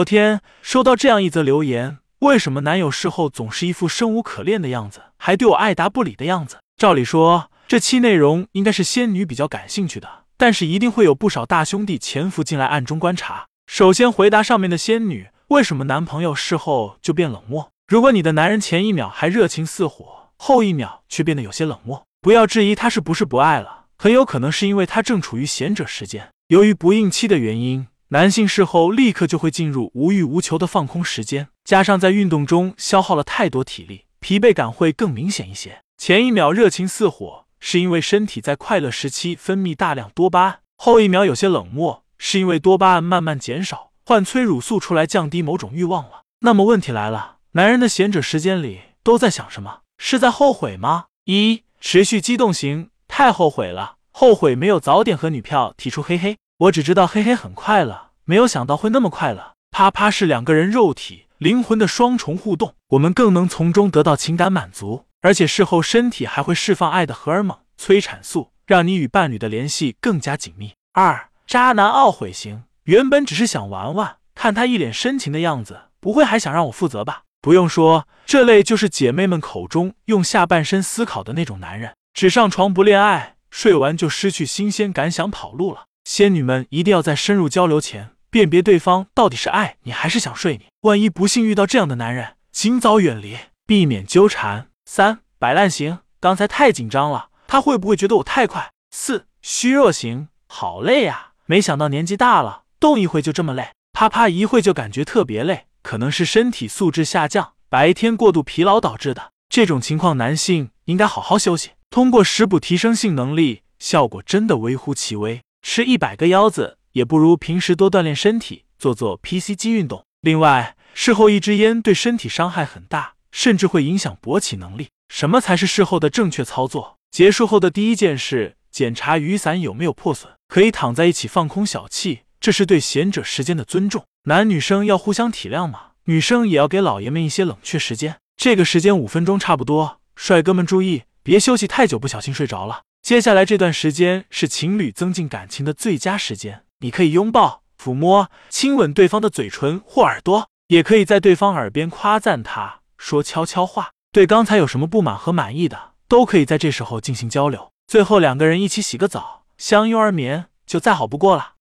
昨天收到这样一则留言，为什么男友事后总是一副生无可恋的样子，还对我爱答不理的样子？照理说，这期内容应该是仙女比较感兴趣的，但是一定会有不少大兄弟潜伏进来暗中观察。首先回答上面的仙女，为什么男朋友事后就变冷漠？如果你的男人前一秒还热情似火，后一秒却变得有些冷漠，不要质疑他是不是不爱了，很有可能是因为他正处于贤者时间。由于不应期的原因，男性事后立刻就会进入无欲无求的放空时间，加上在运动中消耗了太多体力，疲惫感会更明显一些。前一秒热情似火，是因为身体在快乐时期分泌大量多巴胺；后一秒有些冷漠，是因为多巴胺慢慢减少，换催乳素出来降低某种欲望了。那么问题来了。男人的闲者时间里都在想什么？是在后悔吗？一持续激动型，太后悔了，后悔没有早点和女票提出嘿嘿。我只知道嘿嘿很快乐，没有想到会那么快乐。啪啪是两个人肉体灵魂的双重互动，我们更能从中得到情感满足，而且事后身体还会释放爱的荷尔蒙催产素，让你与伴侣的联系更加紧密。二渣男懊悔型，原本只是想玩玩，看他一脸深情的样子，不会还想让我负责吧？不用说，这类就是姐妹们口中用下半身思考的那种男人，只上床不恋爱，睡完就失去新鲜感，想跑路了。仙女们一定要在深入交流前辨别对方到底是爱你还是想睡你。万一不幸遇到这样的男人，尽早远离，避免纠缠。三摆烂型，刚才太紧张了，他会不会觉得我太快？四虚弱型，好累呀，没想到年纪大了，动一会就这么累，啪啪一会就感觉特别累。可能是身体素质下降，白天过度疲劳导致的。这种情况，男性应该好好休息，通过食补提升性能力，效果真的微乎其微。吃一百个腰子也不如平时多锻炼身体，做做 PC 机运动。另外，事后一支烟对身体伤害很大，甚至会影响勃起能力。什么才是事后的正确操作？结束后的第一件事，检查雨伞有没有破损，可以躺在一起放空小憩，这是对贤者时间的尊重。男女生要互相体谅嘛，女生也要给老爷们一些冷却时间。这个时间五分钟差不多，帅哥们注意，别休息太久，不小心睡着了。接下来这段时间是情侣增进感情的最佳时间，你可以拥抱、抚摸、亲吻对方的嘴唇或耳朵，也可以在对方耳边夸赞他，说悄悄话。对刚才有什么不满和满意的，都可以在这时候进行交流。最后两个人一起洗个澡，相拥而眠，就再好不过了。